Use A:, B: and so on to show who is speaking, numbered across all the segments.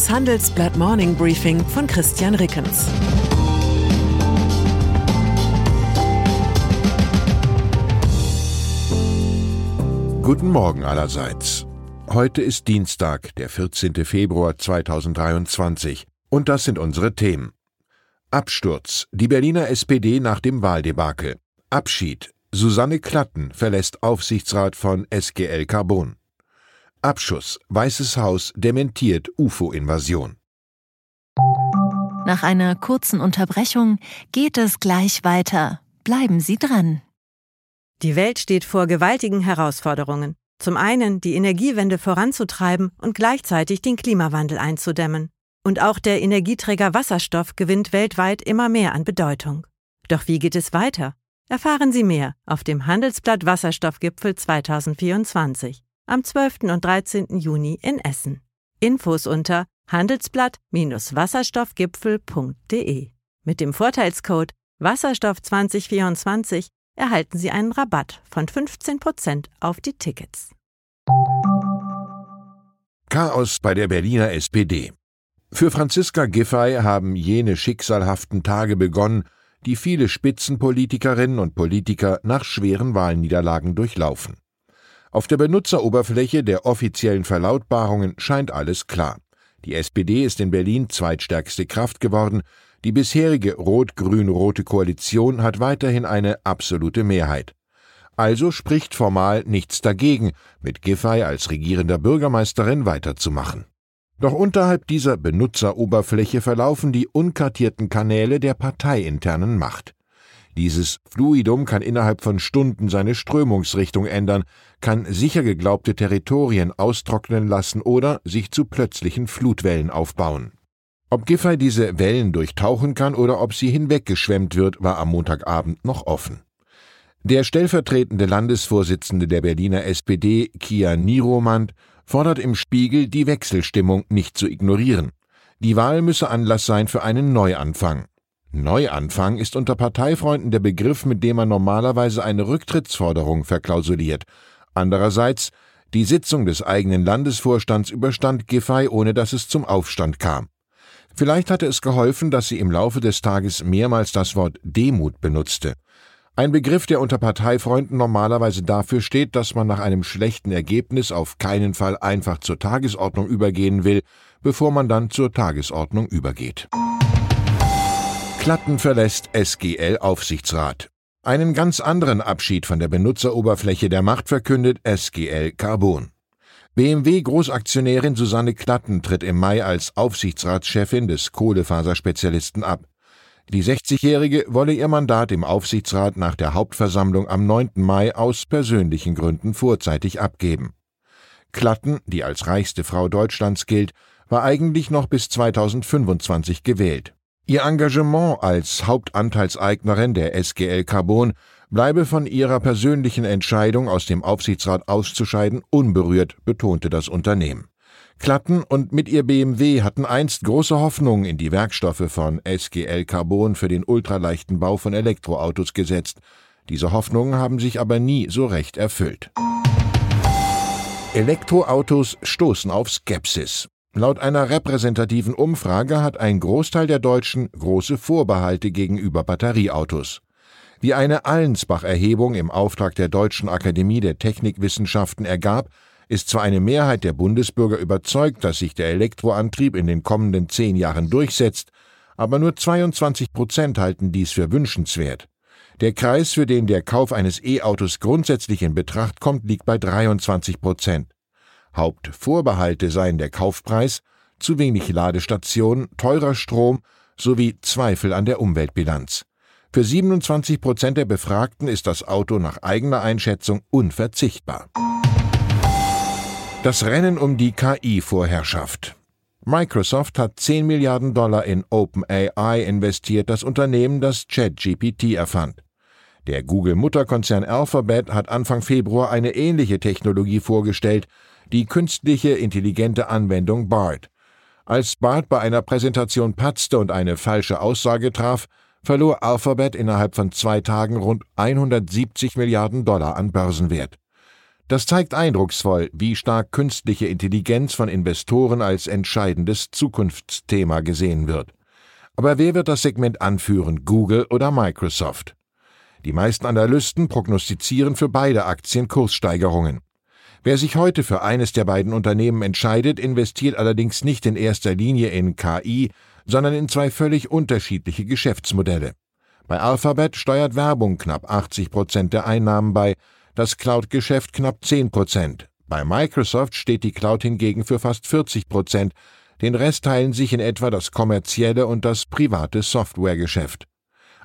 A: Das Handelsblatt Morning Briefing von Christian Rickens.
B: Guten Morgen allerseits. Heute ist Dienstag, der 14. Februar 2023, und das sind unsere Themen. Absturz, die Berliner SPD nach dem Wahldebakel. Abschied, Susanne Klatten verlässt Aufsichtsrat von SGL Carbon. Abschuss. Weißes Haus dementiert UFO-Invasion.
C: Nach einer kurzen Unterbrechung geht es gleich weiter. Bleiben Sie dran.
D: Die Welt steht vor gewaltigen Herausforderungen. Zum einen die Energiewende voranzutreiben und gleichzeitig den Klimawandel einzudämmen. Und auch der Energieträger Wasserstoff gewinnt weltweit immer mehr an Bedeutung. Doch wie geht es weiter? Erfahren Sie mehr auf dem Handelsblatt Wasserstoffgipfel 2024 am 12. und 13. Juni in Essen. Infos unter handelsblatt-wasserstoffgipfel.de. Mit dem Vorteilscode Wasserstoff 2024 erhalten Sie einen Rabatt von 15% auf die Tickets.
B: Chaos bei der Berliner SPD. Für Franziska Giffey haben jene schicksalhaften Tage begonnen, die viele Spitzenpolitikerinnen und Politiker nach schweren Wahlniederlagen durchlaufen. Auf der Benutzeroberfläche der offiziellen Verlautbarungen scheint alles klar. Die SPD ist in Berlin zweitstärkste Kraft geworden, die bisherige rot-grün-rote Koalition hat weiterhin eine absolute Mehrheit. Also spricht formal nichts dagegen, mit Giffey als regierender Bürgermeisterin weiterzumachen. Doch unterhalb dieser Benutzeroberfläche verlaufen die unkartierten Kanäle der parteiinternen Macht. Dieses Fluidum kann innerhalb von Stunden seine Strömungsrichtung ändern, kann sicher geglaubte Territorien austrocknen lassen oder sich zu plötzlichen Flutwellen aufbauen. Ob Giffey diese Wellen durchtauchen kann oder ob sie hinweggeschwemmt wird, war am Montagabend noch offen. Der stellvertretende Landesvorsitzende der Berliner SPD, Kia Niromand, fordert im Spiegel, die Wechselstimmung nicht zu ignorieren. Die Wahl müsse Anlass sein für einen Neuanfang. Neuanfang ist unter Parteifreunden der Begriff, mit dem man normalerweise eine Rücktrittsforderung verklausuliert. Andererseits, die Sitzung des eigenen Landesvorstands überstand Giffey, ohne dass es zum Aufstand kam. Vielleicht hatte es geholfen, dass sie im Laufe des Tages mehrmals das Wort Demut benutzte. Ein Begriff, der unter Parteifreunden normalerweise dafür steht, dass man nach einem schlechten Ergebnis auf keinen Fall einfach zur Tagesordnung übergehen will, bevor man dann zur Tagesordnung übergeht. Klatten verlässt SGL Aufsichtsrat. Einen ganz anderen Abschied von der Benutzeroberfläche der Macht verkündet SGL Carbon. BMW Großaktionärin Susanne Klatten tritt im Mai als Aufsichtsratschefin des Kohlefaserspezialisten ab. Die 60-Jährige wolle ihr Mandat im Aufsichtsrat nach der Hauptversammlung am 9. Mai aus persönlichen Gründen vorzeitig abgeben. Klatten, die als reichste Frau Deutschlands gilt, war eigentlich noch bis 2025 gewählt. Ihr Engagement als Hauptanteilseignerin der SGL Carbon bleibe von ihrer persönlichen Entscheidung, aus dem Aufsichtsrat auszuscheiden, unberührt, betonte das Unternehmen. Klatten und mit ihr BMW hatten einst große Hoffnungen in die Werkstoffe von SGL Carbon für den ultraleichten Bau von Elektroautos gesetzt. Diese Hoffnungen haben sich aber nie so recht erfüllt. Elektroautos stoßen auf Skepsis. Laut einer repräsentativen Umfrage hat ein Großteil der Deutschen große Vorbehalte gegenüber Batterieautos. Wie eine Allensbach-Erhebung im Auftrag der Deutschen Akademie der Technikwissenschaften ergab, ist zwar eine Mehrheit der Bundesbürger überzeugt, dass sich der Elektroantrieb in den kommenden zehn Jahren durchsetzt, aber nur 22 Prozent halten dies für wünschenswert. Der Kreis, für den der Kauf eines E-Autos grundsätzlich in Betracht kommt, liegt bei 23 Prozent. Hauptvorbehalte seien der Kaufpreis, zu wenig Ladestationen, teurer Strom sowie Zweifel an der Umweltbilanz. Für 27 Prozent der Befragten ist das Auto nach eigener Einschätzung unverzichtbar. Das Rennen um die KI-Vorherrschaft. Microsoft hat 10 Milliarden Dollar in OpenAI investiert, das Unternehmen, das ChatGPT erfand. Der Google-Mutterkonzern Alphabet hat Anfang Februar eine ähnliche Technologie vorgestellt, die künstliche intelligente Anwendung BART. Als BART bei einer Präsentation patzte und eine falsche Aussage traf, verlor Alphabet innerhalb von zwei Tagen rund 170 Milliarden Dollar an Börsenwert. Das zeigt eindrucksvoll, wie stark künstliche Intelligenz von Investoren als entscheidendes Zukunftsthema gesehen wird. Aber wer wird das Segment anführen, Google oder Microsoft? Die meisten Analysten prognostizieren für beide Aktien Kurssteigerungen. Wer sich heute für eines der beiden Unternehmen entscheidet, investiert allerdings nicht in erster Linie in KI, sondern in zwei völlig unterschiedliche Geschäftsmodelle. Bei Alphabet steuert Werbung knapp 80 Prozent der Einnahmen bei, das Cloud-Geschäft knapp 10 Prozent. Bei Microsoft steht die Cloud hingegen für fast 40 Prozent, den Rest teilen sich in etwa das kommerzielle und das private Softwaregeschäft.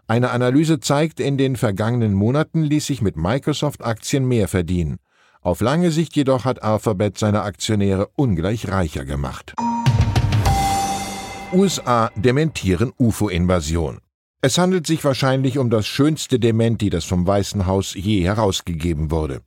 B: Eine Analyse zeigt, in den vergangenen Monaten ließ sich mit Microsoft-Aktien mehr verdienen. Auf lange Sicht jedoch hat Alphabet seine Aktionäre ungleich reicher gemacht. USA dementieren UFO-Invasion. Es handelt sich wahrscheinlich um das schönste Dementi, das vom Weißen Haus je herausgegeben wurde.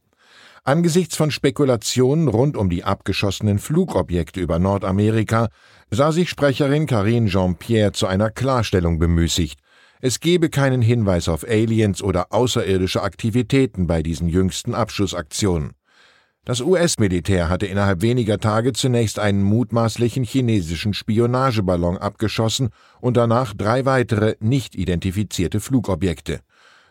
B: Angesichts von Spekulationen rund um die abgeschossenen Flugobjekte über Nordamerika sah sich Sprecherin Karine Jean-Pierre zu einer Klarstellung bemüßigt. Es gebe keinen Hinweis auf Aliens oder außerirdische Aktivitäten bei diesen jüngsten Abschussaktionen. Das US-Militär hatte innerhalb weniger Tage zunächst einen mutmaßlichen chinesischen Spionageballon abgeschossen und danach drei weitere nicht identifizierte Flugobjekte.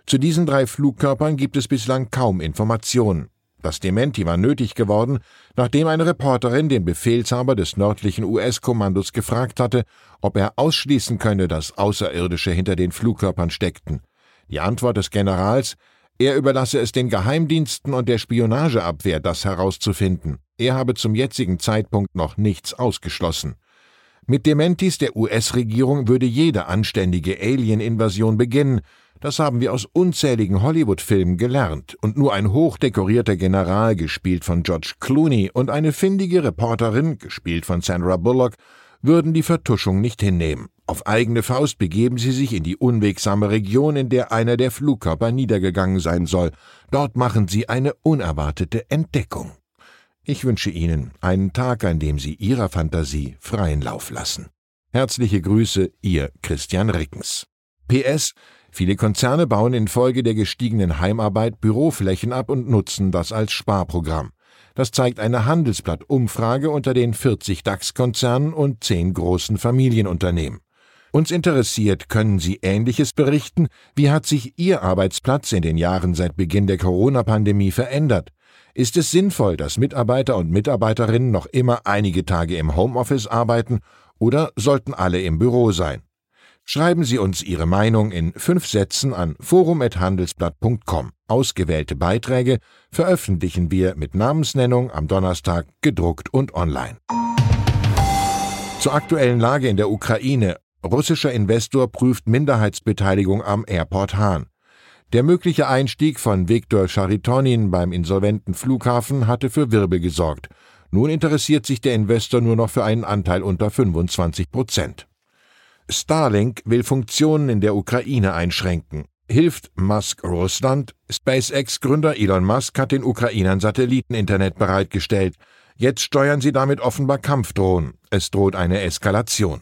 B: Zu diesen drei Flugkörpern gibt es bislang kaum Informationen. Das Dementi war nötig geworden, nachdem eine Reporterin den Befehlshaber des nördlichen US-Kommandos gefragt hatte, ob er ausschließen könne, dass Außerirdische hinter den Flugkörpern steckten. Die Antwort des Generals, er überlasse es den Geheimdiensten und der Spionageabwehr, das herauszufinden. Er habe zum jetzigen Zeitpunkt noch nichts ausgeschlossen. Mit Dementis der US-Regierung würde jede anständige Alien-Invasion beginnen. Das haben wir aus unzähligen Hollywood-Filmen gelernt. Und nur ein hochdekorierter General, gespielt von George Clooney, und eine findige Reporterin, gespielt von Sandra Bullock, würden die Vertuschung nicht hinnehmen. Auf eigene Faust begeben sie sich in die unwegsame Region, in der einer der Flugkörper niedergegangen sein soll. Dort machen sie eine unerwartete Entdeckung. Ich wünsche Ihnen einen Tag, an dem Sie Ihrer Fantasie freien Lauf lassen. Herzliche Grüße, Ihr Christian Rickens. PS Viele Konzerne bauen infolge der gestiegenen Heimarbeit Büroflächen ab und nutzen das als Sparprogramm. Das zeigt eine Handelsblatt-Umfrage unter den 40 DAX-Konzernen und 10 großen Familienunternehmen. Uns interessiert, können Sie Ähnliches berichten? Wie hat sich Ihr Arbeitsplatz in den Jahren seit Beginn der Corona-Pandemie verändert? Ist es sinnvoll, dass Mitarbeiter und Mitarbeiterinnen noch immer einige Tage im Homeoffice arbeiten oder sollten alle im Büro sein? Schreiben Sie uns Ihre Meinung in fünf Sätzen an forum.handelsblatt.com. Ausgewählte Beiträge veröffentlichen wir mit Namensnennung am Donnerstag gedruckt und online. Zur aktuellen Lage in der Ukraine Russischer Investor prüft Minderheitsbeteiligung am Airport Hahn. Der mögliche Einstieg von Viktor Charitonin beim insolventen Flughafen hatte für Wirbel gesorgt. Nun interessiert sich der Investor nur noch für einen Anteil unter 25 Prozent. Starlink will Funktionen in der Ukraine einschränken. Hilft Musk Russland? SpaceX-Gründer Elon Musk hat den Ukrainern Satelliteninternet bereitgestellt. Jetzt steuern sie damit offenbar Kampfdrohnen. Es droht eine Eskalation.